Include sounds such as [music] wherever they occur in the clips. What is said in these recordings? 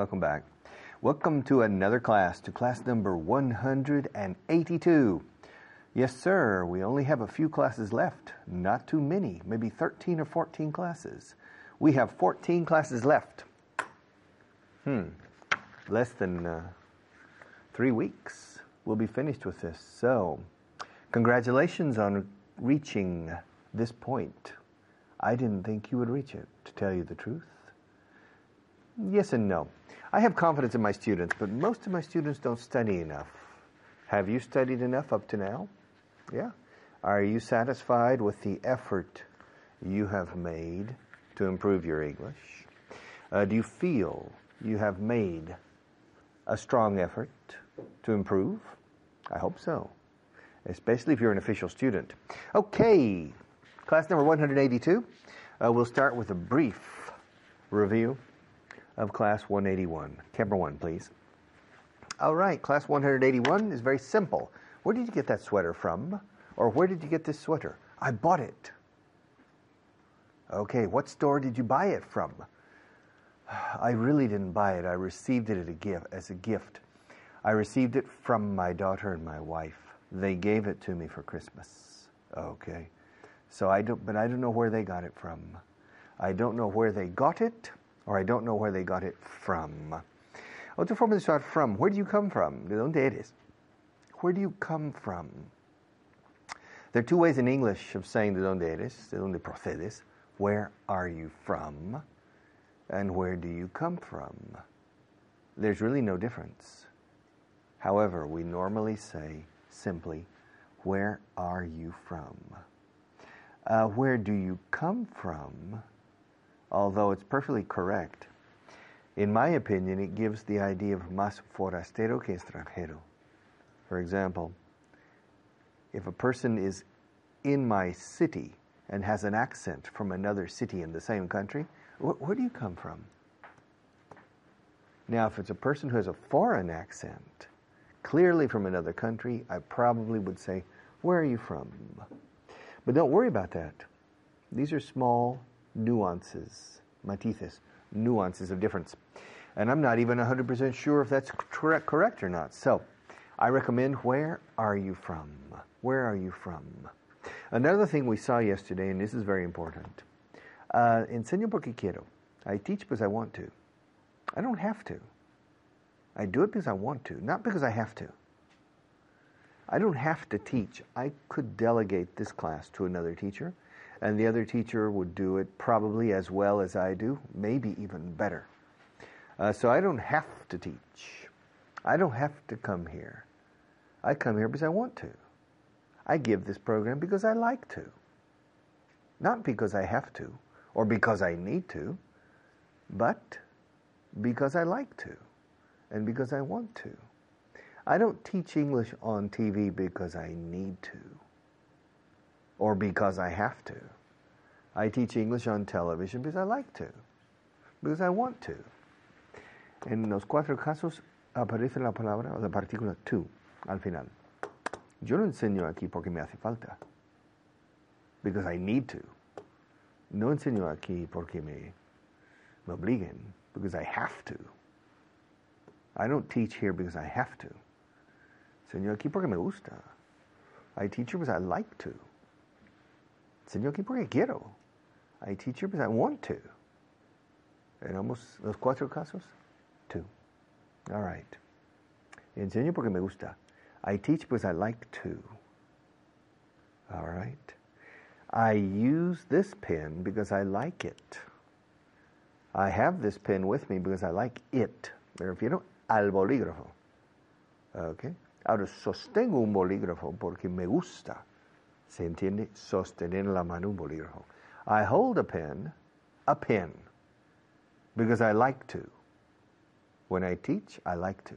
Welcome back. Welcome to another class, to class number 182. Yes, sir, we only have a few classes left. Not too many, maybe 13 or 14 classes. We have 14 classes left. Hmm, less than uh, three weeks. We'll be finished with this. So, congratulations on reaching this point. I didn't think you would reach it, to tell you the truth. Yes and no. I have confidence in my students, but most of my students don't study enough. Have you studied enough up to now? Yeah. Are you satisfied with the effort you have made to improve your English? Uh, do you feel you have made a strong effort to improve? I hope so, especially if you're an official student. Okay, class number 182. Uh, we'll start with a brief review of class 181. Camera one, please. All right, class 181 is very simple. Where did you get that sweater from? Or where did you get this sweater? I bought it. Okay, what store did you buy it from? I really didn't buy it. I received it as a gift. As a gift. I received it from my daughter and my wife. They gave it to me for Christmas. Okay. So I don't but I don't know where they got it from. I don't know where they got it or I don't know where they got it from. Otra forma de usar from. Where do you come from? ¿De eres? Where do you come from? There are two ways in English of saying de dónde eres, de dónde procedes. Where are you from? And where do you come from? There's really no difference. However, we normally say simply, Where are you from? Uh, where do you come from? Although it's perfectly correct, in my opinion, it gives the idea of más forastero que extranjero. For example, if a person is in my city and has an accent from another city in the same country, wh- where do you come from? Now, if it's a person who has a foreign accent, clearly from another country, I probably would say, Where are you from? But don't worry about that. These are small nuances, matices, nuances of difference. And I'm not even 100% sure if that's correct, correct or not. So I recommend where are you from? Where are you from? Another thing we saw yesterday, and this is very important uh, enseño porque quiero. I teach because I want to. I don't have to. I do it because I want to, not because I have to. I don't have to teach. I could delegate this class to another teacher and the other teacher would do it probably as well as I do, maybe even better. Uh, so I don't have to teach. I don't have to come here. I come here because I want to. I give this program because I like to. Not because I have to or because I need to, but because I like to and because I want to. I don't teach English on TV because I need to or because I have to. I teach English on television because I like to, because I want to. En los cuatro casos aparece la palabra o la partícula to al final. Yo no enseño aquí porque me hace falta, because I need to. No enseño aquí porque me, me obliguen, because I have to. I don't teach here because I have to. Enseño aquí porque me gusta. I teach here because I like to. Enseño aquí porque quiero. I teach here because I want to. En ambos, los cuatro casos, two. All right. Enseño porque me gusta. I teach because I like to. All right. I use this pen because I like it. I have this pen with me because I like it Me refiero al bolígrafo. Okay. Ahora sostengo un bolígrafo porque me gusta. ¿Se entiende? Sostener la mano un bolígrafo. I hold a pen, a pen, because I like to. When I teach, I like to.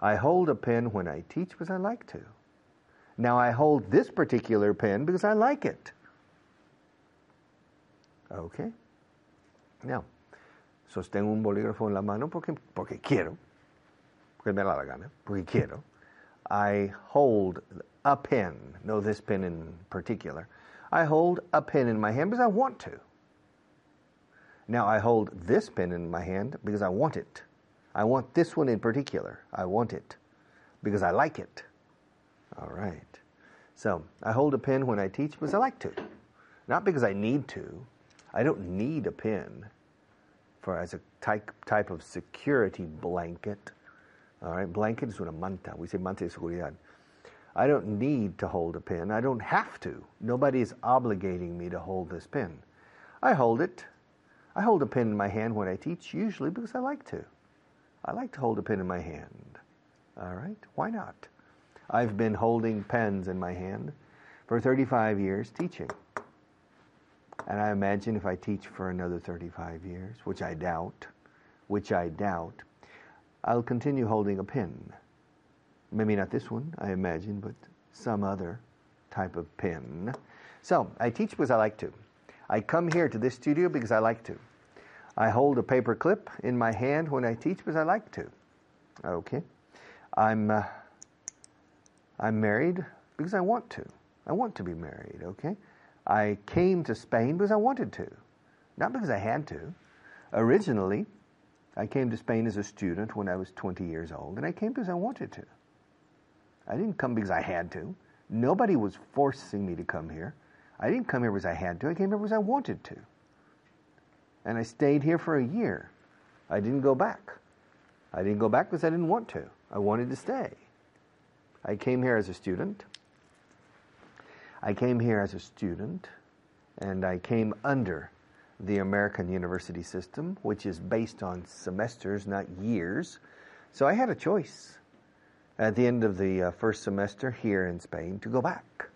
I hold a pen when I teach because I like to. Now I hold this particular pen because I like it. Okay. Now, sostengo un bolígrafo en la mano porque, porque quiero, porque me da la gana, porque quiero. I hold a pen, no this pen in particular. I hold a pen in my hand because I want to. Now I hold this pen in my hand because I want it. I want this one in particular. I want it because I like it. All right. So I hold a pen when I teach because I like to, not because I need to. I don't need a pen for as a type type of security blanket. All right, blanket is una manta. We say manta de seguridad. I don't need to hold a pen. I don't have to. Nobody is obligating me to hold this pen. I hold it. I hold a pen in my hand when I teach, usually because I like to. I like to hold a pen in my hand. All right? Why not? I've been holding pens in my hand for 35 years teaching. And I imagine if I teach for another 35 years, which I doubt, which I doubt, I'll continue holding a pen. Maybe not this one, I imagine, but some other type of pen. So I teach because I like to. I come here to this studio because I like to. I hold a paper clip in my hand when I teach because I like to. Okay. I'm uh, I'm married because I want to. I want to be married, okay? I came to Spain because I wanted to, not because I had to. Originally, I came to Spain as a student when I was 20 years old, and I came because I wanted to. I didn't come because I had to. Nobody was forcing me to come here. I didn't come here because I had to. I came here because I wanted to. And I stayed here for a year. I didn't go back. I didn't go back because I didn't want to. I wanted to stay. I came here as a student. I came here as a student, and I came under the American university system, which is based on semesters, not years. So I had a choice at the end of the uh, first semester here in Spain to go back.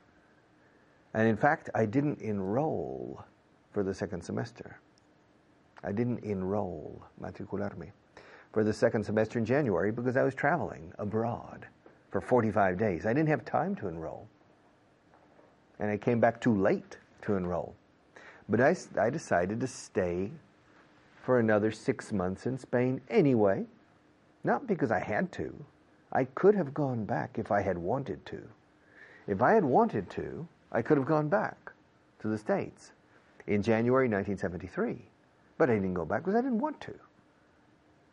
And in fact, I didn't enroll for the second semester. I didn't enroll, matricularme, for the second semester in January because I was traveling abroad for 45 days. I didn't have time to enroll. And I came back too late to enroll. But I, I decided to stay for another six months in Spain anyway, not because I had to. I could have gone back if I had wanted to. If I had wanted to, I could have gone back to the States in January 1973. But I didn't go back because I didn't want to.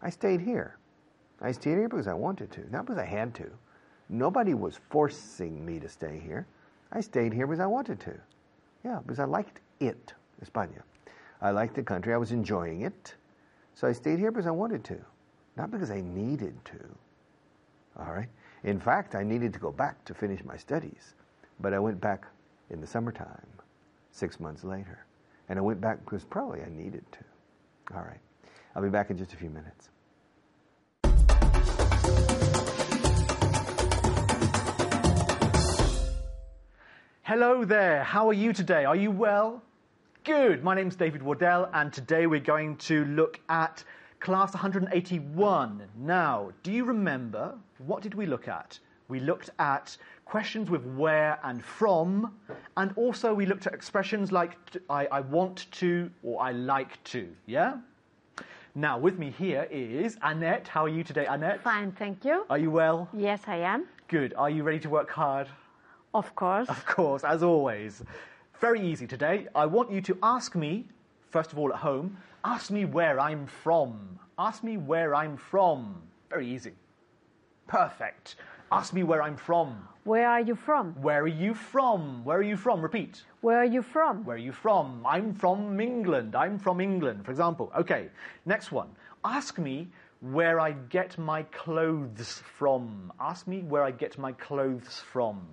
I stayed here. I stayed here because I wanted to, not because I had to. Nobody was forcing me to stay here. I stayed here because I wanted to. Yeah, because I liked it, España. I liked the country. I was enjoying it. So I stayed here because I wanted to, not because I needed to. All right? In fact, I needed to go back to finish my studies, but I went back in the summertime, six months later. And I went back because probably I needed to. All right. I'll be back in just a few minutes. Hello there, how are you today? Are you well? Good, my name's David Wardell, and today we're going to look at class 181. Now, do you remember what did we look at? We looked at questions with where and from, and also we looked at expressions like I, I want to or I like to, yeah? Now, with me here is Annette. How are you today, Annette? Fine, thank you. Are you well? Yes, I am. Good. Are you ready to work hard? Of course. Of course, as always. Very easy today. I want you to ask me, first of all at home, ask me where I'm from. Ask me where I'm from. Very easy. Perfect. Ask me where I'm from. Where are you from? Where are you from? Where are you from? Repeat. Where are you from? Where are you from? I'm from England. I'm from England, for example. Okay, next one. Ask me where I get my clothes from. Ask me where I get my clothes from.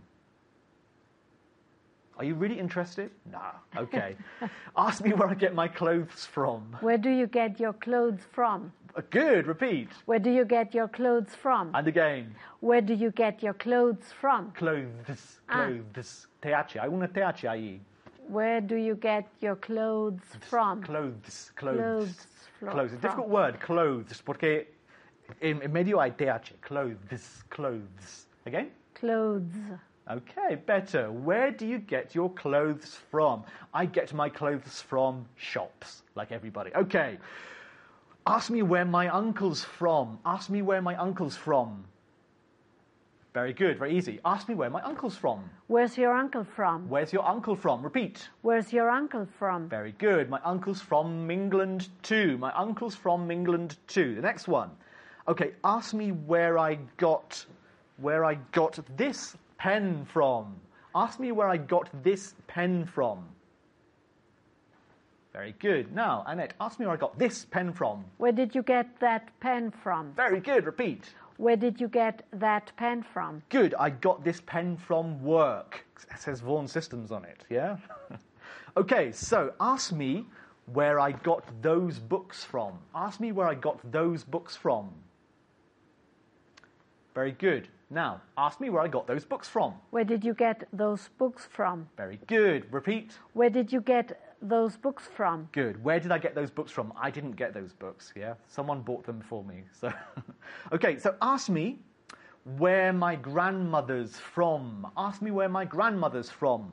Are you really interested? No. Okay. [laughs] Ask me where I get my clothes from. Where do you get your clothes from? Uh, Good. Repeat. Where do you get your clothes from? And again. Where do you get your clothes from? Clothes. Ah. Clothes. TH. Hay una TH ahí. Where do you get your clothes from? Clothes. Clothes. Clothes Clothes. It's a difficult word. Clothes. Porque in, en medio hay TH. Clothes. Clothes. Again. Clothes. Okay, better. Where do you get your clothes from? I get my clothes from shops, like everybody. Okay. Ask me where my uncle's from. Ask me where my uncle's from. Very good, very easy. Ask me where my uncle's from. Where's your uncle from? Where's your uncle from? Repeat. Where's your uncle from? Very good. My uncle's from England too. My uncle's from England too. The next one. Okay, ask me where I got where I got this pen from. Ask me where I got this pen from. Very good. Now, Annette, ask me where I got this pen from. Where did you get that pen from? Very good. Repeat. Where did you get that pen from? Good. I got this pen from work. It says Vaughan Systems on it, yeah? [laughs] okay, so ask me where I got those books from. Ask me where I got those books from. Very good. Now, ask me where I got those books from. Where did you get those books from? Very good. Repeat. Where did you get those books from? Good. Where did I get those books from? I didn't get those books, yeah? Someone bought them for me. So [laughs] Okay, so ask me where my grandmother's from. Ask me where my grandmother's from.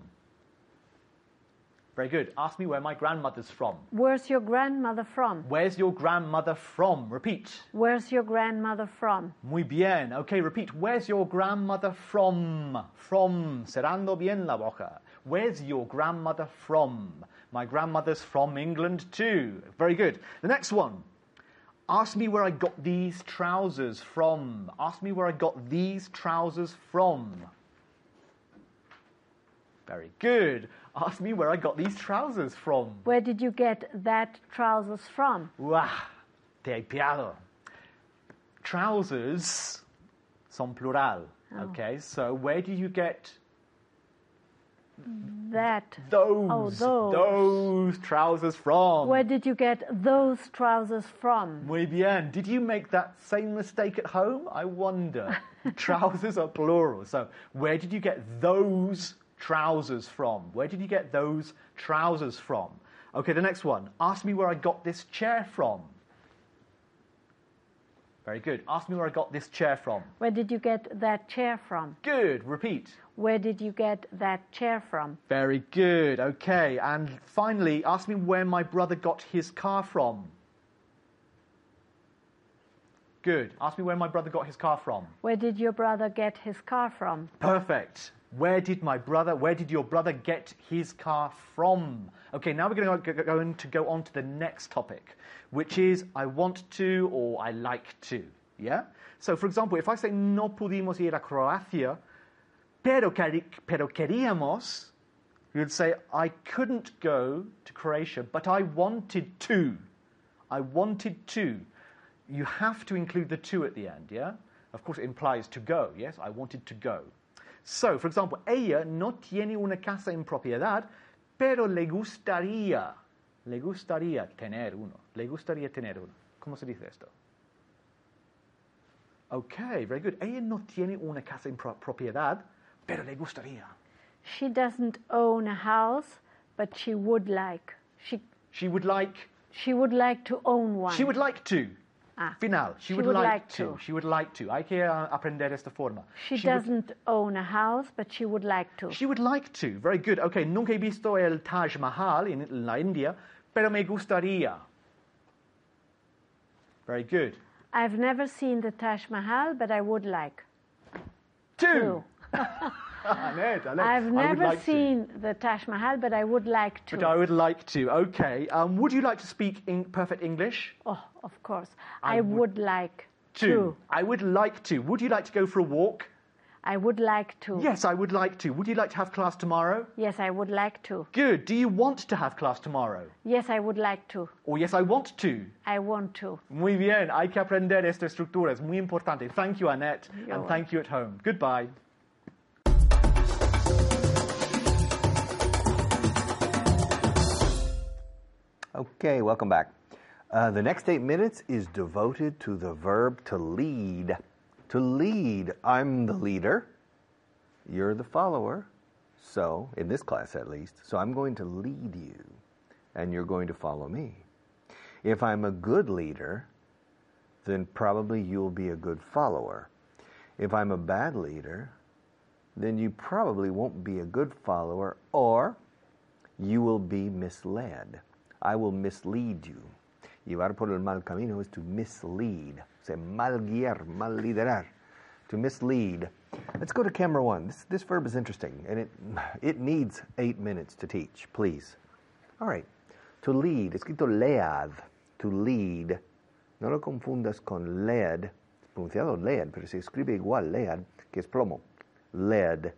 Very good. Ask me where my grandmother's from. Where's your grandmother from? Where's your grandmother from? Repeat. Where's your grandmother from? Muy bien. Okay, repeat. Where's your grandmother from? From. Cerrando bien la boca. Where's your grandmother from? My grandmother's from England too. Very good. The next one. Ask me where I got these trousers from. Ask me where I got these trousers from. Very good. Ask me where I got these trousers from. Where did you get that trousers from? Uah, te piado. Trousers son plural. Oh. Okay, so where do you get That. those Oh, those. those trousers from? Where did you get those trousers from? Muy bien. Did you make that same mistake at home? I wonder. [laughs] trousers are plural. So, where did you get those trousers from? Where did you get those trousers from? Okay, the next one. Ask me where I got this chair from. Very good. Ask me where I got this chair from. Where did you get that chair from? Good. Repeat. Where did you get that chair from? Very good. Okay. And finally, ask me where my brother got his car from. Good. Ask me where my brother got his car from. Where did your brother get his car from? Perfect. Where did my brother, where did your brother get his car from? Okay, now we're going to go, on to the next topic, which is I want to or I like to. Yeah? So, for example, if I say no pudimos ir a Croacia, pero, pero queríamos, you'd say I couldn't go to Croatia, but I wanted to. I wanted to. You have to include the to at the end, yeah? Of course, it implies to go, yes? I wanted to go. So, for example, ella no tiene una casa en propiedad, pero le gustaría, le gustaría tener uno. Le gustaría tener uno. ¿Cómo se dice esto? Okay, very good. Ella no tiene una casa en pro- propiedad, pero le gustaría. She doesn't own a house, but she would like. She She would like, she would like to own one. she would like to. Ah. Final. She, She would, would like, like to. to. She would like to. Hay que aprender esta forma. She, would- doesn't own a house, but she would like to. She would like to. Very good. Okay, nunca he visto el Taj Mahal en la India, pero me gustaría. Very good. I've never seen the Taj Mahal, but I would like Two. to. [laughs] [laughs] Annette, Annette, I've never like to. seen the Taj Mahal, but I would like to. But I would like to. Okay. Um, would you like to speak in perfect English? Oh, of course. I I, would- would, like To. to. I would like to. Would you like to go for a walk? I would like to. Yes, I would like to. Would you like to have class tomorrow? Yes, I would like to. Good. Do you want to have class tomorrow? Yes, I would like to. Or yes, I want to. I want to. Muy bien. Hay que aprender estas estructuras. Es muy importante. Thank you, Annette. You're and thank you at home. Goodbye. Okay, welcome back. Uh, the next eight minutes is devoted to the verb to lead. To lead, I'm the leader, you're the follower. So, in this class at least, so I'm going to lead you, and you're going to follow me. If I'm a good leader, then probably you'll be a good follower. If I'm a bad leader, then you probably won't be a good follower, or you will be misled. I will mislead you. Llevar por el mal camino is to mislead. Se mal guiar, mal liderar. To mislead. Let's go to camera one. This, this verb is interesting, and it, it needs eight minutes to teach, please. All right. To lead, escrito lead. To lead. No lo confundas con lead, pronunciado lead, pero se escribe igual lead, que es plomo. Lead.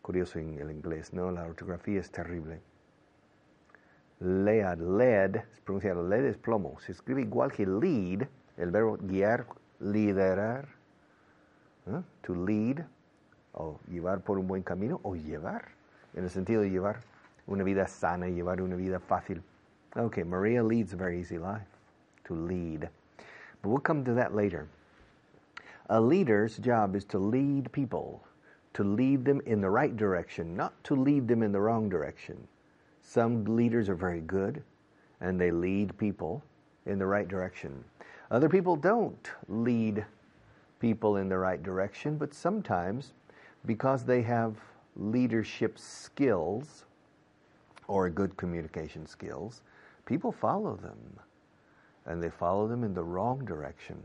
Curioso en el inglés, ¿no? La ortografía es terrible. Lead, lead, es pronunciado lead, es plomo. Se escribe igual que lead, el verbo guiar, liderar. ¿eh? To lead, o llevar por un buen camino, o llevar, en el sentido de llevar una vida sana, llevar una vida fácil. Okay, Maria leads a very easy life. To lead. But we'll come to that later. A leader's job is to lead people, to lead them in the right direction, not to lead them in the wrong direction. Some leaders are very good and they lead people in the right direction. Other people don't lead people in the right direction, but sometimes because they have leadership skills or good communication skills, people follow them and they follow them in the wrong direction.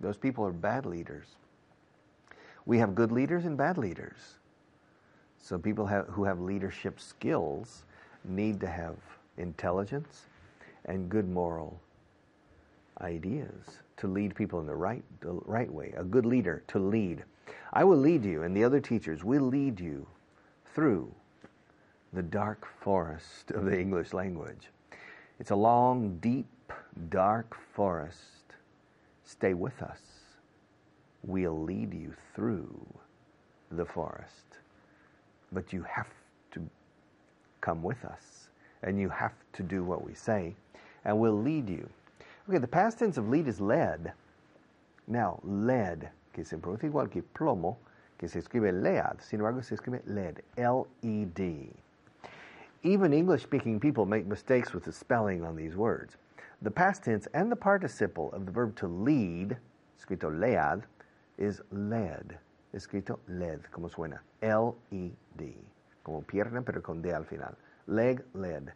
Those people are bad leaders. We have good leaders and bad leaders. So people have, who have leadership skills need to have intelligence and good moral ideas to lead people in the right, the right way. A good leader to lead. I will lead you, and the other teachers will lead you through the dark forest of the English language. It's a long, deep, dark forest. Stay with us. We'll lead you through the forest. But you have come with us, and you have to do what we say, and we'll lead you. Okay, the past tense of lead is led. Now, led, que se pronuncia igual que plomo, que se escribe lead, sin embargo se escribe led, L-E-D. Even English-speaking people make mistakes with the spelling on these words. The past tense and the participle of the verb to lead, escrito lead, is led, escrito led, como suena, L-E-D, como pierna pero con D al final. Leg, led,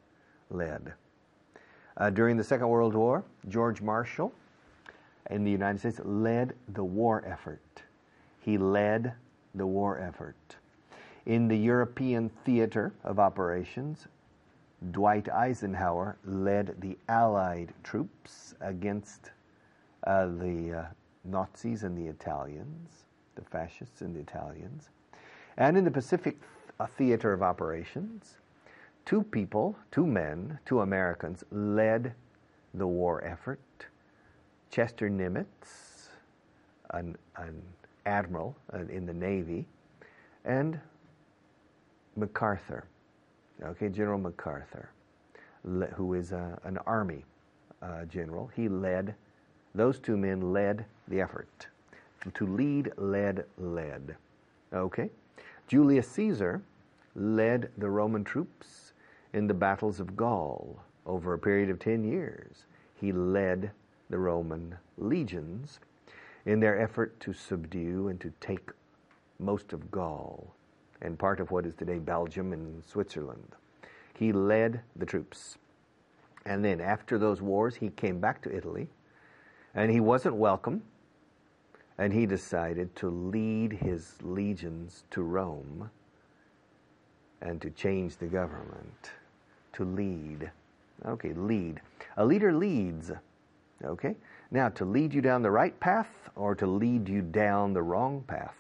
led. Uh, during the Second World War, George Marshall in the United States led the war effort. He led the war effort. In the European theater of operations, Dwight Eisenhower led the Allied troops against uh, the uh, Nazis and the Italians, the fascists and the Italians. And in the Pacific uh, theater of operations, two people, two men, two Americans led the war effort. Chester Nimitz, an, an admiral uh, in the Navy, and MacArthur, okay, General MacArthur, who is a, an army uh, general. He led, those two men led the effort. To lead, led, led. Okay? Julius Caesar led the Roman troops in the battles of Gaul over a period of 10 years. He led the Roman legions in their effort to subdue and to take most of Gaul and part of what is today Belgium and Switzerland. He led the troops. And then after those wars, he came back to Italy and he wasn't welcome. And he decided to lead his legions to Rome and to change the government. To lead. Okay, lead. A leader leads. Okay? Now, to lead you down the right path or to lead you down the wrong path.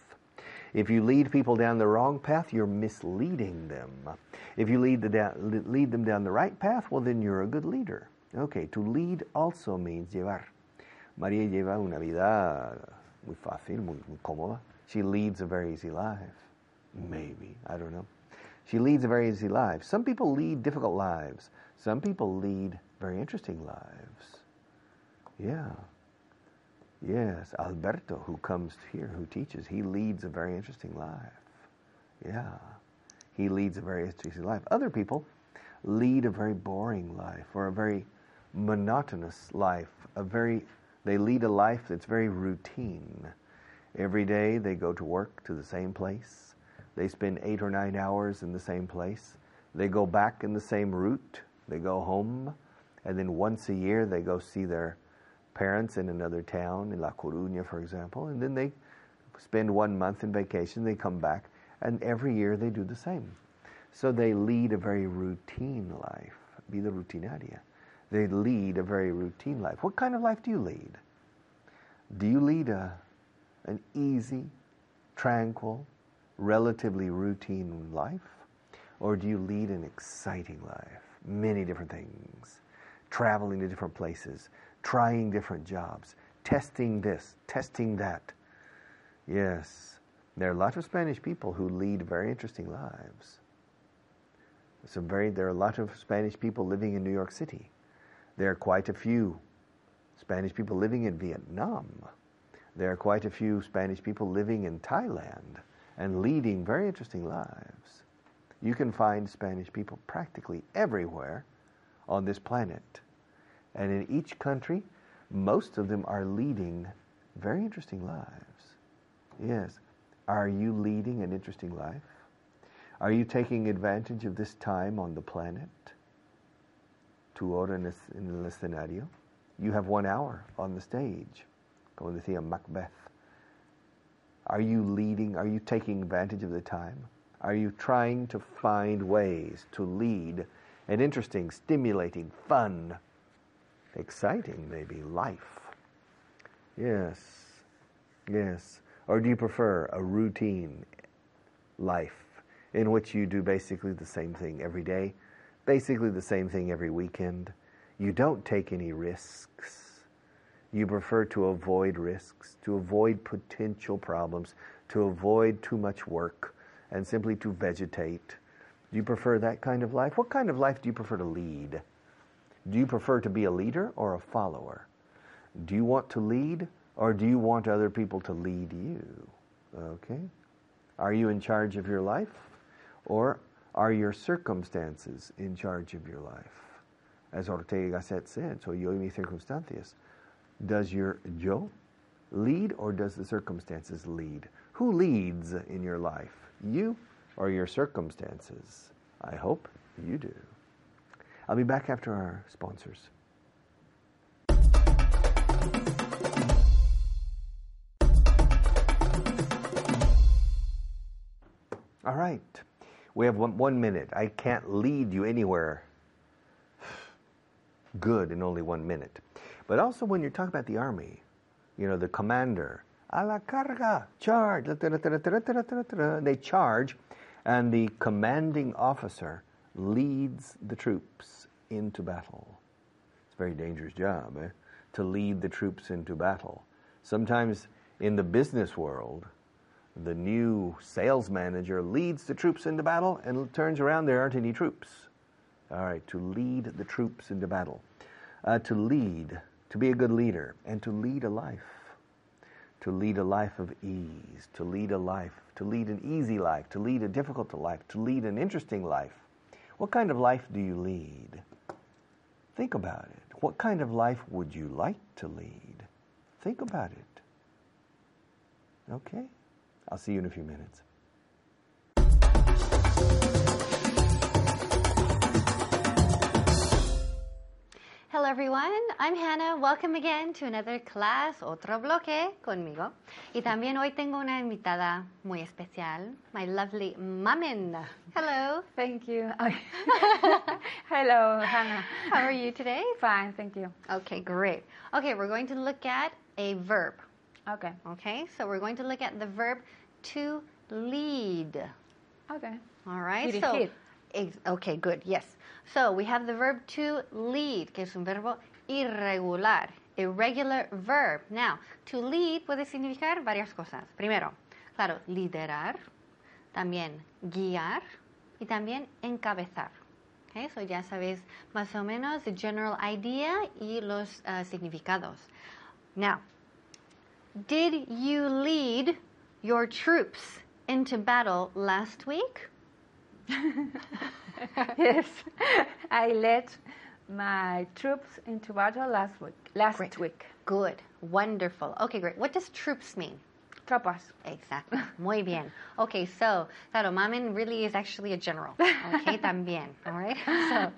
If you lead people down the wrong path, you're misleading them. If you lead, the lead them down the right path, well, then you're a good leader. Okay, to lead also means llevar. María lleva una vida muy fácil, muy, muy cómoda. She leads a very easy life. Maybe, I don't know. She leads a very easy life. Some people lead difficult lives. Some people lead very interesting lives. Yeah. Yes, Alberto, who comes here, who teaches, he leads a very interesting life. Yeah. He leads a very interesting life. Other people lead a very boring life or a very monotonous life, a very they lead a life that's very routine. Every day they go to work to the same place. They spend 8 or 9 hours in the same place. They go back in the same route. They go home and then once a year they go see their parents in another town, in La Coruña, for example, and then they spend one month in vacation, they come back, and every year they do the same. So they lead a very routine life. Be Vida rutinaria. They lead a very routine life. What kind of life do you lead? Do you lead a, an easy, tranquil, relatively routine life? Or do you lead an exciting life? Many different things. Traveling to different places, trying different jobs, testing this, testing that. Yes, there are a lot of Spanish people who lead very interesting lives. Some very, there are a lot of Spanish people living in New York City. There are quite a few Spanish people living in Vietnam. There are quite a few Spanish people living in Thailand and leading very interesting lives. You can find Spanish people practically everywhere on this planet. And in each country, most of them are leading very interesting lives. Yes. Are you leading an interesting life? Are you taking advantage of this time on the planet? Tu hora en el escenario. You have one hour on the stage. Como decía Macbeth. Are you leading? Are you taking advantage of the time? Are you trying to find ways to lead an interesting, stimulating, fun, exciting, maybe, life? Yes. Yes. Or do you prefer a routine life in which you do basically the same thing every day, basically the same thing every weekend? You don't take any risks. You prefer to avoid risks, to avoid potential problems, to avoid too much work, and simply to vegetate. Do you prefer that kind of life? What kind of life do you prefer to lead? Do you prefer to be a leader or a follower? Do you want to lead or do you want other people to lead you? Okay? Are you in charge of your life or are your circumstances in charge of your life? As Ortega said, so yo y mis circunstancias. Does your yo lead or does the circumstances lead? Who leads in your life? You or your circumstances? I hope you do. I'll be back after our sponsors. All right. We have one, one minute. I can't lead you anywhere good in only one minute. But also, when you're talking about the army, you know, the commander, a la carga, charge, they charge, and the commanding officer leads the troops into battle. It's a very dangerous job, eh? To lead the troops into battle. Sometimes in the business world, the new sales manager leads the troops into battle and turns around, there aren't any troops. All right, to lead the troops into battle. Uh, to lead, to be a good leader, and to lead a life. To lead a life of ease, to lead a life, to lead an easy life, to lead a difficult life, to lead an interesting life. What kind of life do you lead? Think about it. What kind of life would you like to lead? Think about it. Okay? I'll see you in a few minutes. Hello everyone, I'm Hannah. Welcome again to another class, otro bloque conmigo. Y también hoy tengo una invitada muy especial, my lovely Mamen. Hello. Thank you. [laughs] [laughs] Hello, Hannah. How are you today? Fine, thank you. Okay, great. Okay, we're going to look at a verb. Okay. Okay, so we're going to look at the verb to lead. Okay. All right. It so, okay, good. Yes. So we have the verb to lead, que es un verbo irregular, irregular verb. Now, to lead puede significar varias cosas. Primero, claro, liderar, también guiar, y también encabezar. Okay, so ya sabes más o menos the general idea y los uh, significados. Now, did you lead your troops into battle last week? [laughs] yes, I led my troops into battle last week. Last Great. week. Good, wonderful. Okay, great. What does troops mean? Tropas. Exactly. Muy bien. Okay, so, claro, Mamen really is actually a general. Okay, [laughs] también. All right? So, uh,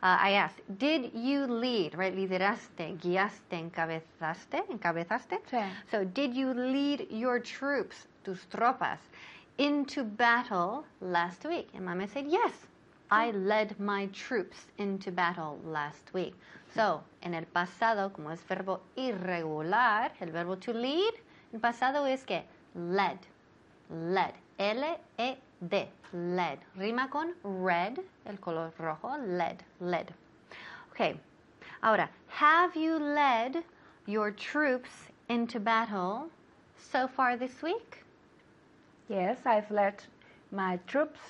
I asked, did you lead, right? Lideraste, guiaste, encabezaste, encabezaste? Sí. So, did you lead your troops, tus tropas, into battle last week? And Mamen said, yes. I led my troops into battle last week. So, en el pasado, como es verbo irregular, el verbo to lead, en pasado es que led, led, L-E-D, led. Rima con red, el color rojo, led, led. Okay, ahora, have you led your troops into battle so far this week? Yes, I've led my troops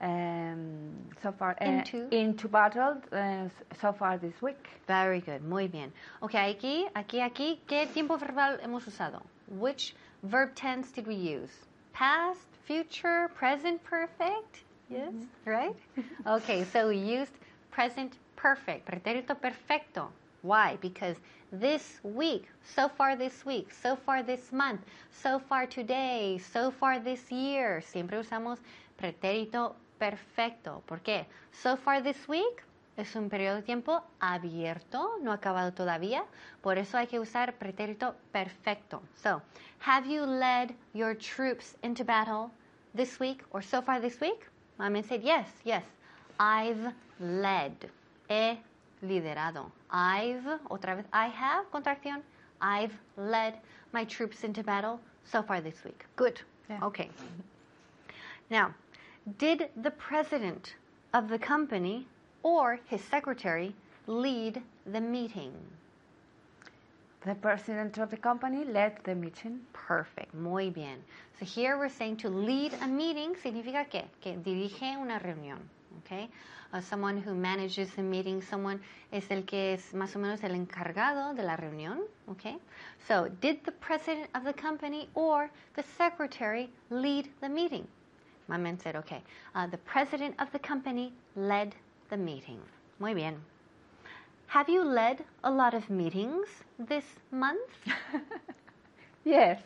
um, so far uh, Into? into battle uh, so far this week. Very good, muy bien. Ok, aquí, aquí, aquí, ¿qué tiempo verbal hemos usado? Which verb tense did we use? Past, future, present perfect? Yes, mm-hmm. right? [laughs] Okay, so we used present perfect, pretérito perfecto. Why? Because this week, so far this week, so far this month, so far today, so far this year, siempre usamos pretérito perfecto. ¿Por qué? So far this week es un periodo de tiempo abierto, no acabado todavía, por eso hay que usar pretérito perfecto. So, have you led your troops into battle this week or so far this week? Mamen said yes, yes. I've led. He liderado. I've, otra vez, I have, contracción. I've led my troops into battle so far this week. Good. Yeah. Okay. Now, did the president of the company or his secretary lead the meeting? The president of the company led the meeting. Perfect, muy bien. So here we're saying to lead a meeting significa que, que dirige una reunión, okay? Uh, someone who manages the meeting, someone es el que es más o menos el encargado de la reunión, okay? So, did the president of the company or the secretary lead the meeting? Mamen said, okay. Uh, the president of the company led the meeting. Muy bien. Have you led a lot of meetings this month? [laughs] Yes,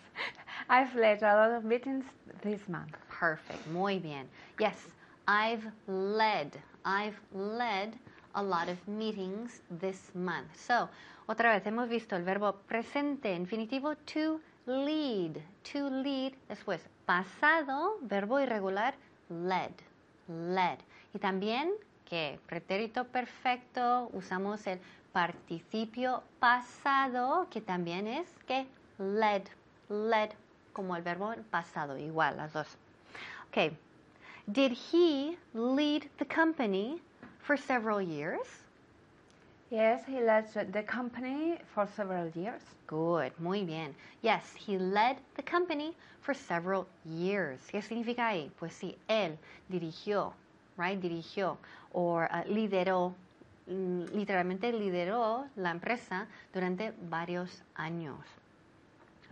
I've led a lot of meetings this month. Perfect. Muy bien. Yes, I've led. I've led a lot of meetings this month. So, otra vez hemos visto el verbo presente infinitivo to lead. To lead. Después, pasado, verbo irregular, led. Led. Y también que pretérito perfecto usamos el participio pasado, que también es que led. Led como el verbo pasado, igual las dos. Okay. Did he lead the company for several years? Yes, he led the- the company for several years. Good, muy bien. Yes, he led the company for several years. ¿Qué significa ahí? Pues sí, él dirigió, right? Dirigió o uh, lideró, mm, literalmente lideró la empresa durante varios años.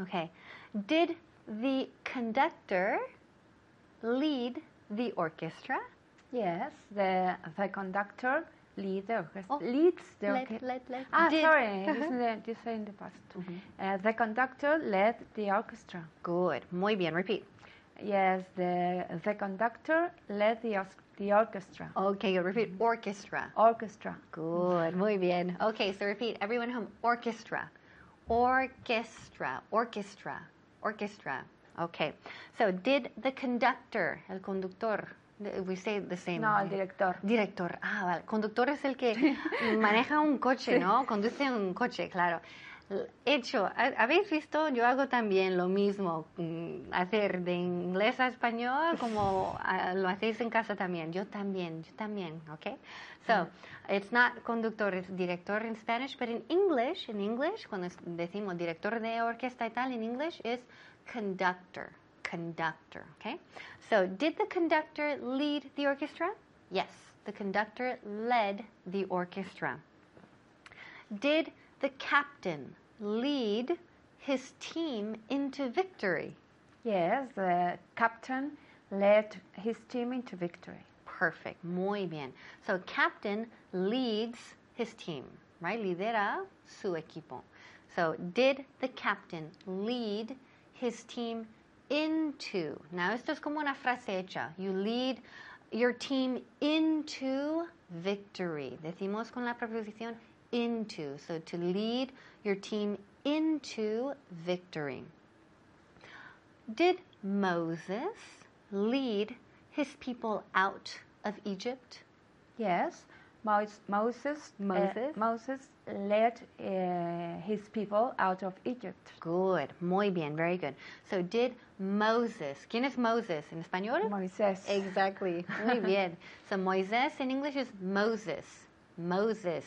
Okay. Did the conductor lead the orchestra? Yes, the the conductor lead the orchestra. Oh, leads the orchestra. led, led. Ah, Did. sorry, [laughs] this is in the past. Uh, the conductor led the orchestra. Good, muy bien. Repeat. Yes, the the conductor led the the orchestra. Okay. Repeat. Orchestra. Orchestra. Good, muy bien. Okay, so repeat. Everyone home. Orchestra. Orchestra. Orchestra. Orchestra. Okay. So did the conductor, el conductor, we say the same. No, el director. Director. Ah, vale. Conductor es el que [laughs] maneja un coche, ¿no? Conduce un coche, claro. Hecho, ¿ha- ¿habéis visto? Yo hago también lo mismo, mm, hacer de inglés a español como [laughs] ah, lo hacéis en casa también. Yo también, yo también, ¿ok? So, it's not conductor, it's director in Spanish, but in English, in English, cuando decimos director de orquesta y tal, en English es conductor, conductor. Okay? So, did the conductor lead the orchestra? Yes, the conductor led the orchestra. Did the captain lead his team into victory? Yes, the captain led his team into victory. Perfect. Muy bien. So, captain leads his team, right? Lidera su equipo. So, did the captain lead his team into? Now, esto es como una frase hecha. You lead your team into victory. Decimos con la preposición into. So, to lead your team into victory. Did Moses lead his people out of Egypt? Yes, Mos- Moses, uh, Moses? Moses led uh, his people out of Egypt. Good, muy bien, very good. So, did Moses, ¿quién es Moses en español? Moisés. Exactly, muy bien. [laughs] So, Moisés in English is Moses. Moses.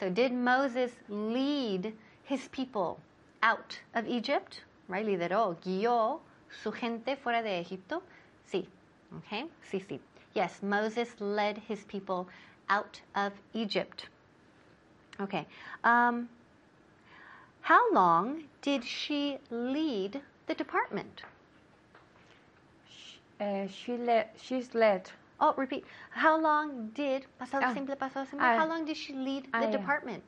So, did Moses lead his people out of Egypt? Right, lideró, guió su gente fuera de Egipto? Sí. Okay, sí, sí. Yes, Moses led his people out of Egypt. Okay. Um, how long did she lead the department? Uh, she led, she's led. Oh, repeat. How long did pasado Ah. simple, pasado simple? Ah. How long did she lead Ah, the yeah. department?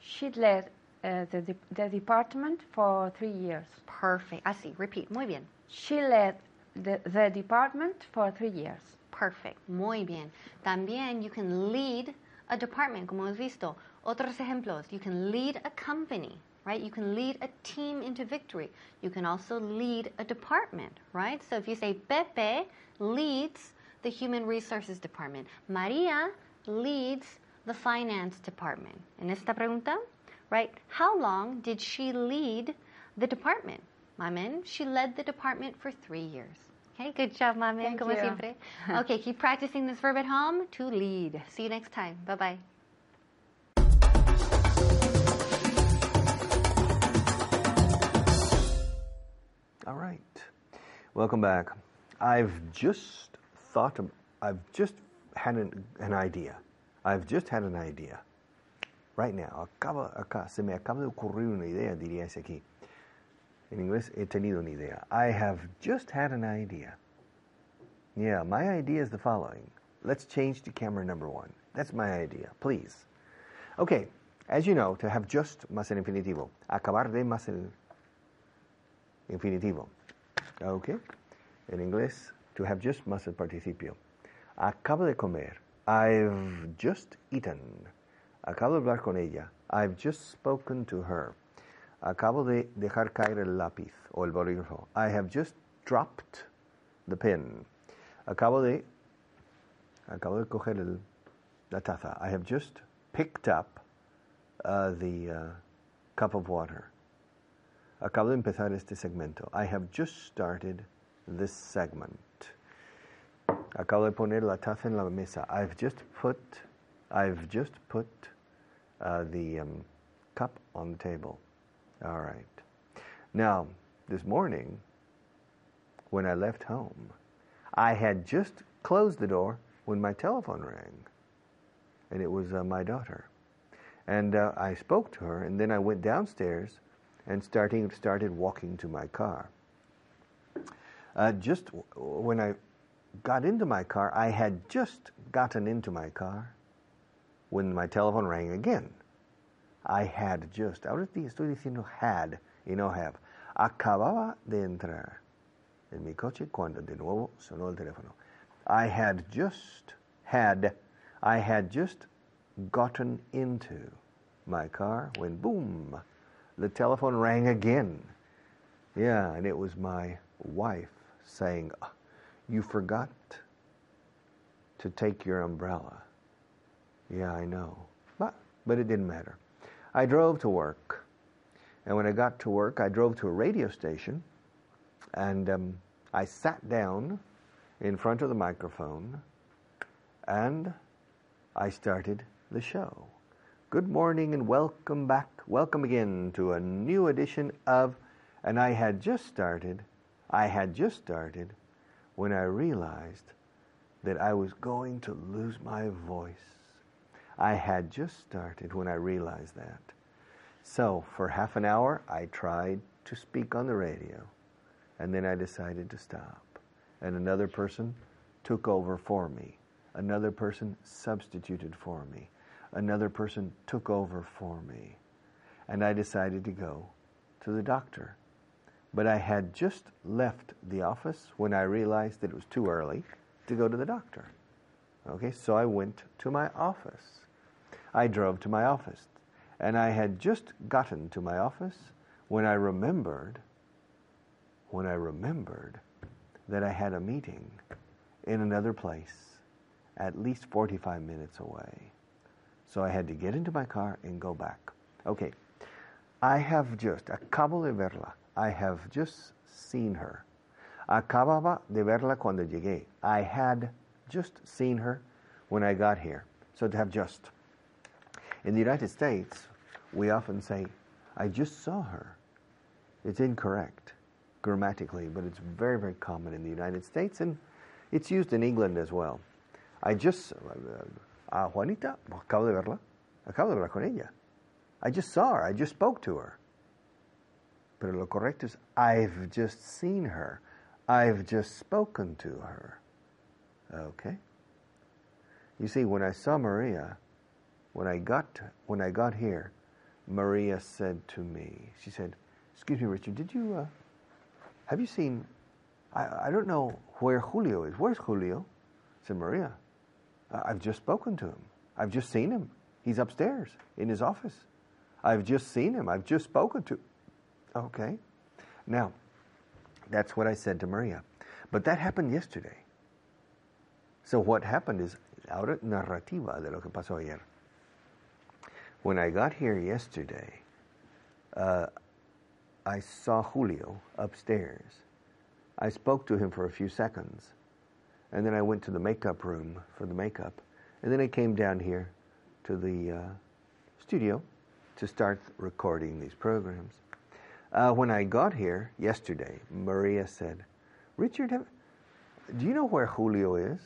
She led uh, the, de- the department for three years. Perfect. Así, repeat. Muy bien. She led the, the department for three years. Perfect. Muy bien. También you can lead a department, como hemos visto. Otros ejemplos. You can lead a company, right? You can lead a team into victory. You can also lead a department, right? So if you say Pepe leads the human resources department, Maria leads the finance department. En esta pregunta, right? How long did she lead the department? Mamen, she led the department for three years. Okay, good job, Mamen, Thank como you. siempre. [laughs] Okay, keep practicing this verb at home to lead. See you next time. Bye bye. All right. Welcome back. I've just thought I've just had an, an idea. I've just had an idea. Right now, acaba, acá, se me acaba de ocurrir una idea, diría ese aquí. En inglés, he tenido una idea. I have just had an idea. Yeah, my idea is the following. Let's change to camera number one. That's my idea, please. Okay, as you know, to have just más el infinitivo. Acabar de más el infinitivo. Okay. En inglés, to have just más participio. Acabo de comer. I've just eaten. Acabo de hablar con ella. I've just spoken to her. Acabo de dejar caer el lápiz o el bolígrafo. I have just dropped the pen. Acabo de acabo de coger el, la taza. I have just picked up uh, the uh, cup of water. Acabo de empezar este segmento. I have just started this segment. Acabo de poner la taza en la mesa. I've just put, I've just put uh, the um, cup on the table. All right. Now, this morning, when I left home, I had just closed the door when my telephone rang, and it was uh, my daughter. And uh, I spoke to her, and then I went downstairs and starting started walking to my car. Uh, just when I got into my car, I had just gotten into my car when my telephone rang again. I had just, ahora estoy diciendo had y no have. Acababa de entrar en mi coche cuando de nuevo sonó el teléfono. I had just had, I had just gotten into my car when boom, the telephone rang again. Yeah, and it was my wife saying, "Ah, You forgot to take your umbrella. Yeah, I know. But, but it didn't matter. I drove to work. And when I got to work, I drove to a radio station and um, I sat down in front of the microphone and I started the show. Good morning and welcome back. Welcome again to a new edition of, and I had just started I had just started when I realized that I was going to lose my voice. I had just started when I realized that. So, for half an hour, I tried to speak on the radio, and then I decided to stop. And another person took over for me. Another person substituted for me. Another person took over for me. And I decided to go to the doctor. But I had just left the office when I realized that it was too early to go to the doctor. Okay, so I went to my office. I drove to my office. And I had just gotten to my office when I remembered, when I remembered that I had a meeting in another place, at least 45 minutes away. So I had to get into my car and go back. Okay, I have just, acabo de verla, I have just seen her. Acababa de verla cuando llegué. I had just seen her when I got here. So to have just. In the United States, we often say, I just saw her. It's incorrect grammatically, but it's very, very common in the United States and it's used in England as well. I just, uh, Juanita, acabo de verla, acabo de hablar con ella. I just saw her, I just spoke to her. Pero lo correcto es, I've just seen her, I've just spoken to her. Okay? You see, when I saw Maria, when I got when I got here, Maria said to me, she said, "Excuse me, Richard, did you uh, have you seen? I, I don't know where Julio is. Where's Julio?" I said, "Maria, I've just spoken to him. I've just seen him. He's upstairs in his office. I've just seen him. I've just spoken to." Okay, now that's what I said to Maria, but that happened yesterday. So what happened is ahora narrativa de lo que pasó ayer. When I got here yesterday, uh, I saw Julio upstairs. I spoke to him for a few seconds, and then I went to the makeup room for the makeup, and then I came down here to the uh, studio to start recording these programs. Uh, when I got here yesterday, Maria said, Richard, have, do you know where Julio is?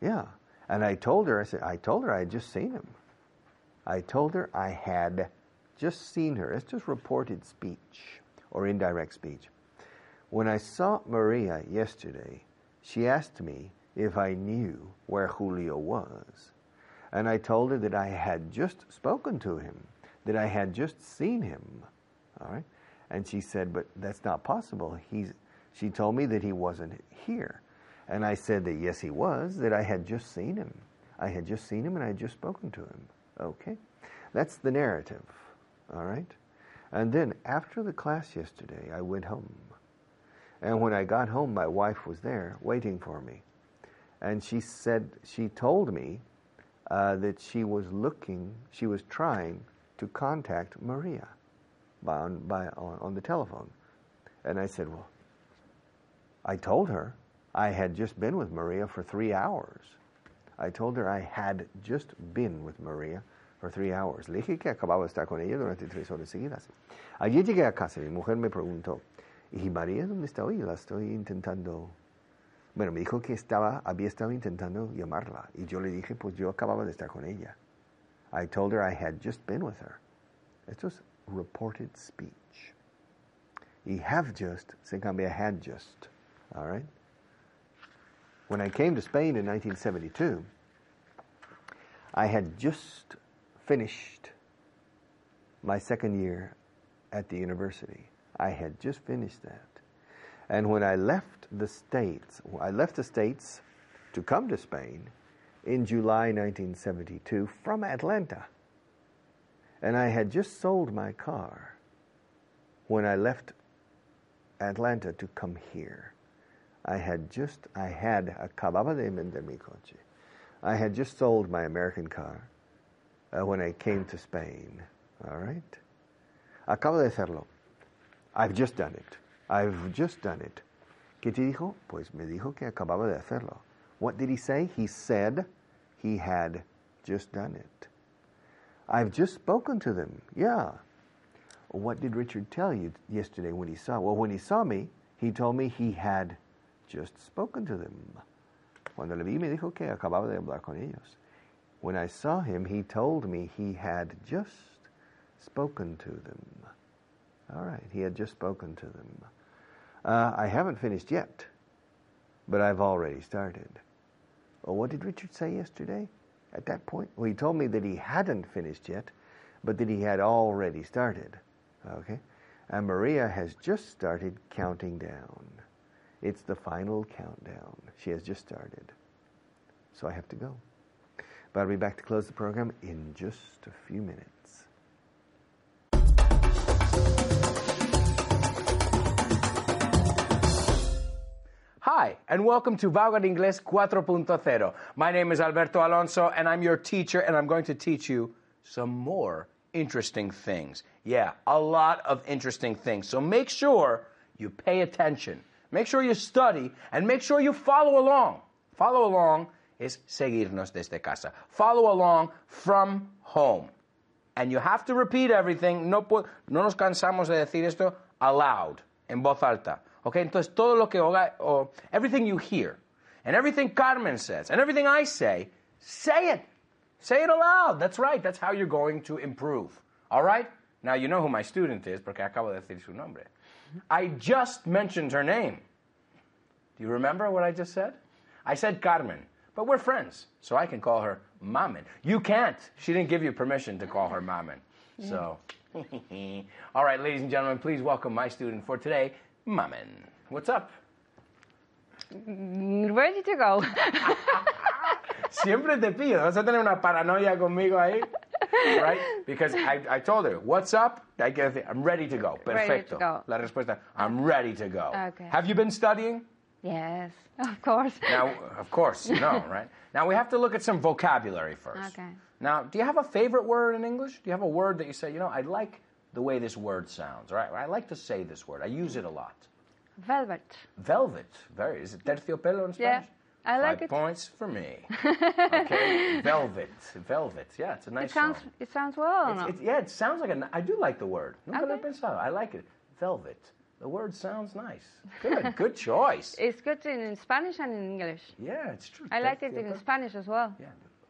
Yeah. And I told her, I said, I told her I had just seen him. I told her I had just seen her. It's just reported speech or indirect speech. When I saw Maria yesterday, she asked me if I knew where Julio was. And I told her that I had just spoken to him, that I had just seen him. All right? And she said, But that's not possible. He's, she told me that he wasn't here. And I said that yes, he was, that I had just seen him. I had just seen him and I had just spoken to him. Okay? That's the narrative. All right? And then after the class yesterday, I went home. And when I got home, my wife was there waiting for me. And she said, she told me uh, that she was looking, she was trying to contact Maria by, on, by, on, on the telephone. And I said, well, I told her I had just been with Maria for three hours. I told her I had just been with Maria for three hours. Le dije que acababa de estar con ella durante tres horas seguidas. Llegué a casa y mi mujer me preguntó, ¿y María dónde está hoy? La estoy intentando... Bueno, me dijo que estaba, había estado intentando llamarla. Y yo le dije, pues yo acababa de estar con ella. I told her I had just been with her. Esto es reported speech. Y have just se cambia had just. All right? When I came to Spain in 1972, I had just finished my second year at the university. I had just finished that. And when I left the States, I left the States to come to Spain in July 1972 from Atlanta. And I had just sold my car when I left Atlanta to come here. I had just, I had, acababa de vender mi coche. I had just sold my American car uh, when I came to Spain. All right? Acabo de hacerlo. I've just done it. I've just done it. ¿Qué te dijo? Pues me dijo que acababa de hacerlo. What did he say? He said he had just done it. I've just spoken to them. Yeah. What did Richard tell you yesterday when he saw? Well, when he saw me, He told me he had just spoken to them. Cuando le vi me dijo que acababa de hablar con ellos. When I saw him, he told me he had just spoken to them. All right, he had just spoken to them. Uh, I haven't finished yet, but I've already started. Well, what did Richard say yesterday at that point? Well, he told me that he hadn't finished yet, but that he had already started. Okay? And Maria has just started counting down. It's the final countdown. She has just started. So I have to go. But I'll be back to close the program in just a few minutes. Hi, and welcome to Vaughan Inglés 4.0. My name is Alberto Alonso, and I'm your teacher, and I'm going to teach you some more interesting things. Yeah, a lot of interesting things. So make sure you pay attention, make sure you study, and make sure you follow along. Follow along is seguirnos desde casa. Follow along from home. And you have to repeat everything. No, no nos cansamos de decir esto aloud, en voz alta. Okay, entonces todo lo que everything you hear, and everything Carmen says, and everything I say, say it. Say it aloud. That's right. That's how you're going to improve. All right? Now you know who my student is porque acabo de decir su nombre. I just mentioned her name. Do you remember what I just said? I said Carmen, but we're friends, so I can call her Mamen. You can't. She didn't give you permission to call her Mamen. So, [laughs] all right, ladies and gentlemen, please welcome my student for today, Mamen. What's up? Ready to go. [laughs] Siempre te pido, vas a tener una paranoia conmigo ahí. Right? Because I, I told her, what's up? Hay que decir, I'm ready to go. Perfecto. to go. La respuesta, I'm ready to go. Okay. Have you been studying? yes, of course. Now, of course, you know, right? [laughs] Now we have to look at some vocabulary first. Okay. Now, do you have a favorite word in English? Do you have a word that you say, you know, I like the way this word sounds, right? I like to say this word. I use it a lot. Velvet. Velvet. Very. Is it terciopelo in Spanish? Yeah? I like Five it. points for me. [laughs] okay. Velvet. Velvet. Yeah, it's a nice It sounds. song. It sounds well. It's, it's, yeah, it sounds like a. I do like the word. Nunca lo Okay. pensado. I like it. Velvet. The word sounds nice. Good. [laughs] Good choice. It's good in, in Spanish and in English. Yeah, it's true. I like it in Spanish as well. Yeah.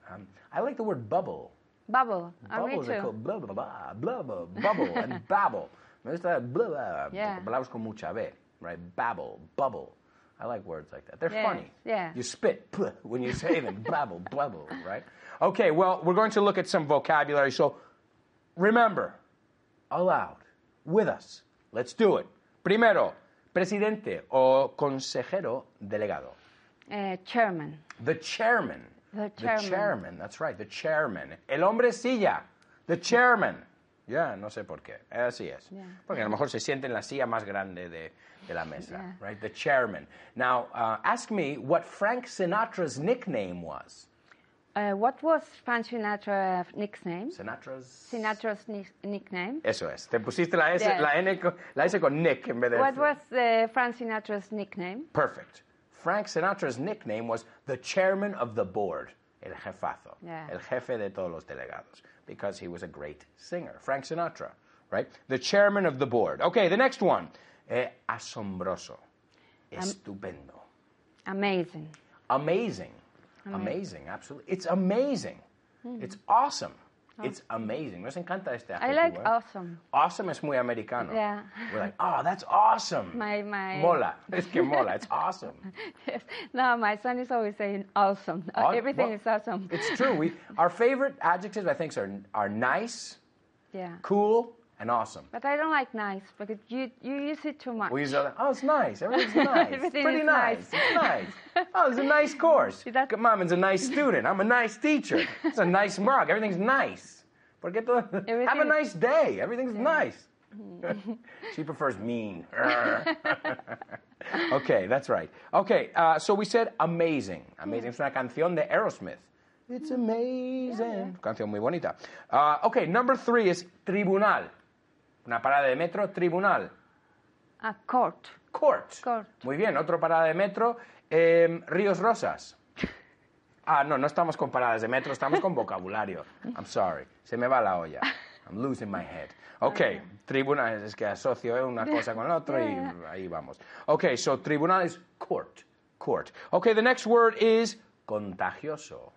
Um, I like the word bubble. Bubble. Me Bubbles too. blah, blah, blah, blah, blah, bubble and [laughs] babble. Me gusta blah, blah, Yeah. Hablamos con mucha B, right? Babble, bubble. I like words like that. They're Yes, funny. yeah. You spit [laughs] when you say them. Babble, bubble, right? Okay, well, we're going to look at some vocabulary. So remember, aloud, with us. Let's do it. Primero, presidente o consejero delegado. Uh, chairman. The chairman. The The chairman. chairman, that's right, the chairman. El hombre silla, the chairman. Ya, no sé por qué. Así es. Porque a lo mejor se siente en la silla más grande de, de la mesa, Yeah. right? The chairman. Now, uh, ask me what Frank Sinatra's nickname was. Uh, what was Frank Sinatra's nickname? Sinatra's. Sinatra's nick- nickname. Eso es. Te pusiste la S, Yeah. la, N con, la S con Nick en vez de. What was uh, Frank Sinatra's nickname? Perfect. Frank Sinatra's nickname was the chairman of the board, el jefazo, Yeah. el jefe de todos los delegados, because he was a great singer. Frank Sinatra, right? The chairman of the board. Okay, the next one. Eh, asombroso. Estupendo. Amazing. Amazing. Amazing, absolutely. It's amazing. It's awesome. It's amazing. Nos encanta este I like eh? awesome. Awesome es muy americano. Yeah. We're like, oh, that's awesome. My my. Mola. Es que mola. It's awesome. [laughs] Yes. No, my son is always saying awesome. Aw- [laughs] Everything well, is awesome. It's true. We our favorite adjectives I think are are nice, yeah. cool, and awesome. But I don't like nice because you you use it too much. We use other, oh, it's nice. Everything's [laughs] nice. Everything Pretty is nice. nice. It's nice. Oh, it's a nice course. [laughs] See, that- Mom's a nice student. I'm a nice teacher. It's a nice mug. Everything's nice. Porque todo, [laughs] have a nice day. Everything's nice. she prefers mean. okay, that's right. Okay, uh, so we said amazing. Amazing. Es una canción de Aerosmith. It's amazing. Canción muy bonita. Uh, okay, number three is tribunal. Una parada de metro, tribunal. A court. Court. Court. Muy bien, otro parada de metro, em, Ríos Rosas. [laughs] Ah, no, no estamos con paradas de metro, estamos con vocabulario. I'm sorry, se me va la olla. I'm losing my head. Okay, tribunales, es que asocio una cosa con la otra y [laughs] ahí vamos. Okay, so tribunal is court. Court. Okay, the next word is contagioso.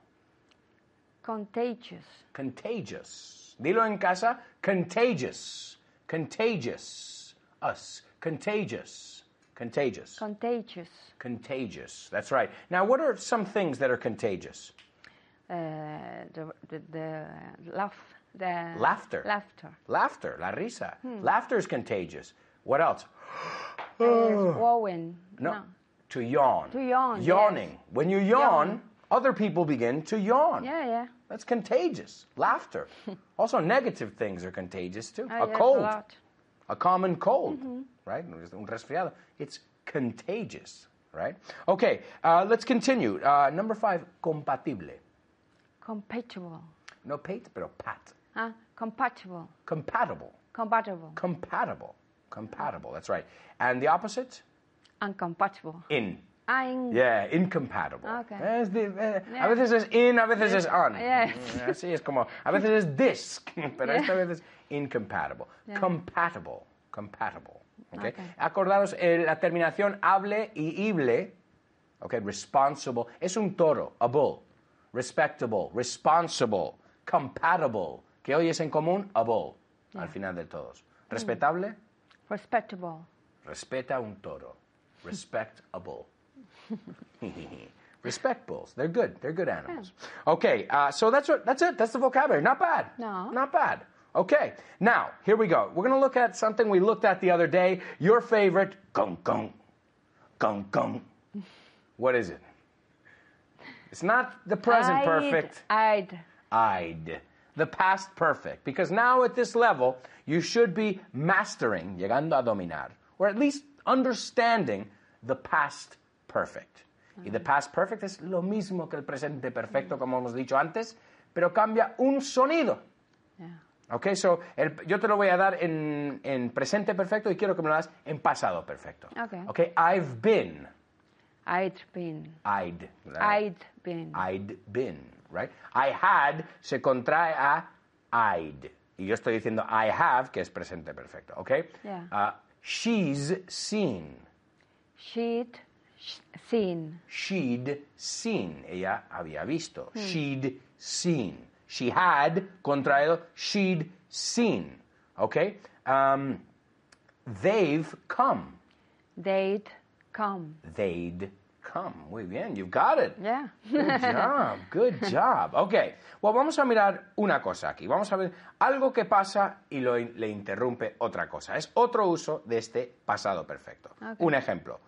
Contagious. Contagious. Dilo en casa, contagious. Contagious. Us. Contagious. Contagious. Contagious. Contagious. That's right. Now, what are some things that are contagious? Uh, the, the, the laugh. The Laughter. Laughter. Laughter, la risa. Laughter is contagious. What else? Yes, [gasps] Wowen. No. To yawn. To yawn, Yawning. yes. When you yawn, Yawn. other people begin to yawn. Yeah, yeah. That's contagious. Laughter. [laughs] also, negative things are contagious too. Ah, a cold. A lot. a common cold, right? Un resfriado. It's contagious, right? Okay, uh, let's continue. Uh, number five, compatible. Compatible. No pate, pero pat. Huh? Compatible. Compatible. Compatible. Compatible. Compatible, that's right. And the opposite? Incompatible. In. I'm Yeah, incompatible. Okay. Es di- eh, Yeah. A veces es in, a veces es on. Yes. Mm, Así es como, a veces es disc, [laughs] pero Yeah. esta vez es incompatible. Yeah. Compatible. Compatible. Okay. Okay. Acordaros, eh, la terminación hable y ible, okay, responsible, es un toro, a bull. Respectable, responsible, compatible, que hoy es en común, a bull, al final de todos. Respetable, respectable. Respeta un toro. Respect a bull. [laughs] Respect bulls. They're good. They're good animals. Okay, uh, so that's what, that's it. That's the vocabulary. Not bad. No. Not bad. Okay, now here we go. We're going to look at something we looked at the other day. Your favorite, gong gong, gong gong. What is it? It's not the present I'd- perfect. I'd. I'd. The past perfect. Because now at this level, you should be mastering, llegando a dominar, or at least understanding the past perfect. Y the past perfect es lo mismo que el presente perfecto, como hemos dicho antes, pero cambia un sonido. Yeah. Ok, so el- yo te lo voy a dar en, en presente perfecto y quiero que me lo das en pasado perfecto. Ok. Ok, I've been. I'd been. I'd. I'd been. I'd been, right? I had se contrae a I'd. Y yo estoy diciendo I have, que es presente perfecto, ¿ok? Yeah. Uh, she's seen. She'd sh- seen. She'd seen. Ella había visto. She'd seen. She had contraído. She'd seen. ¿Ok? Um, they've come. They'd come. They'd come. Muy bien, you've got it. Yeah. Good job, good job. Ok, well, vamos a mirar una cosa aquí. Vamos a ver algo que pasa y lo le interrumpe otra cosa. Es otro uso de este pasado perfecto. Un ejemplo.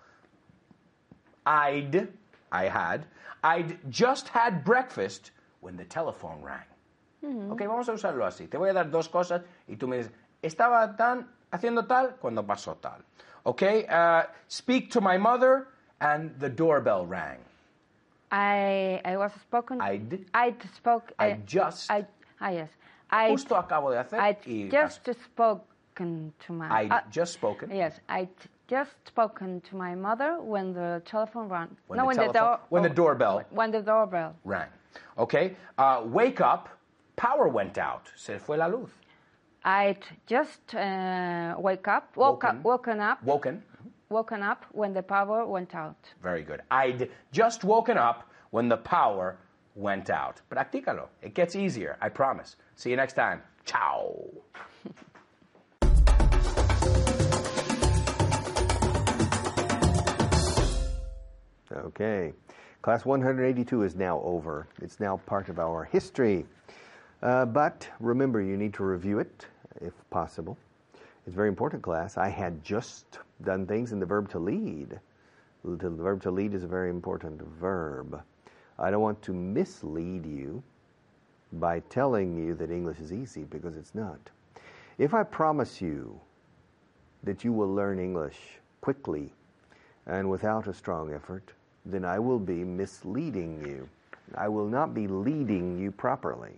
I'd, I had, I'd just had breakfast when the telephone rang. Ok, vamos a usarlo así. Te voy a dar dos cosas y tú me dices, estaba tan, haciendo tal cuando pasó tal. Ok, uh, speak to my mother and the doorbell rang. I I was spoken. I'd- I'd spoke. I just- I ah yes. I Justo acabo de hacer I'd y just spoken to my. I'd uh, just spoken. Yes, I'd just spoken to my mother when the telephone rang. When no, the when telephone- the door. when the oh, doorbell- When the doorbell. rang. Okay, uh, wake up, power went out. Se fue la luz. I'd just uh, wake up, woke Woken. up, woken up, Woken. woken up when the power went out. Very good. I'd just woken up when the power went out. Practícalo. It gets easier, I promise. See you next time. Ciao. [laughs] Okay. Class 182 is now over. It's now part of our history. Uh, but remember, you need to review it if possible. It's a very important class. I had just done things in the verb to lead. The verb to lead is a very important verb. I don't want to mislead you by telling you that English is easy because it's not. If I promise you that you will learn English quickly and without a strong effort, then I will be misleading you. I will not be leading you properly.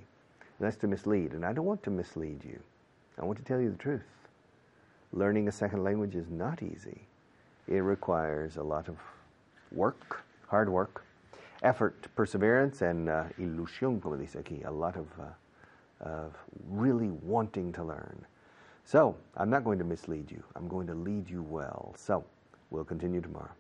That's to mislead, and I don't want to mislead you. I want to tell you the truth. Learning a second language is not easy. It requires a lot of work, hard work, effort, perseverance, and uh, ilusión, como dice aquí, a lot of uh, of really wanting to learn. So, I'm not going to mislead you. I'm going to lead you well. So, we'll continue tomorrow.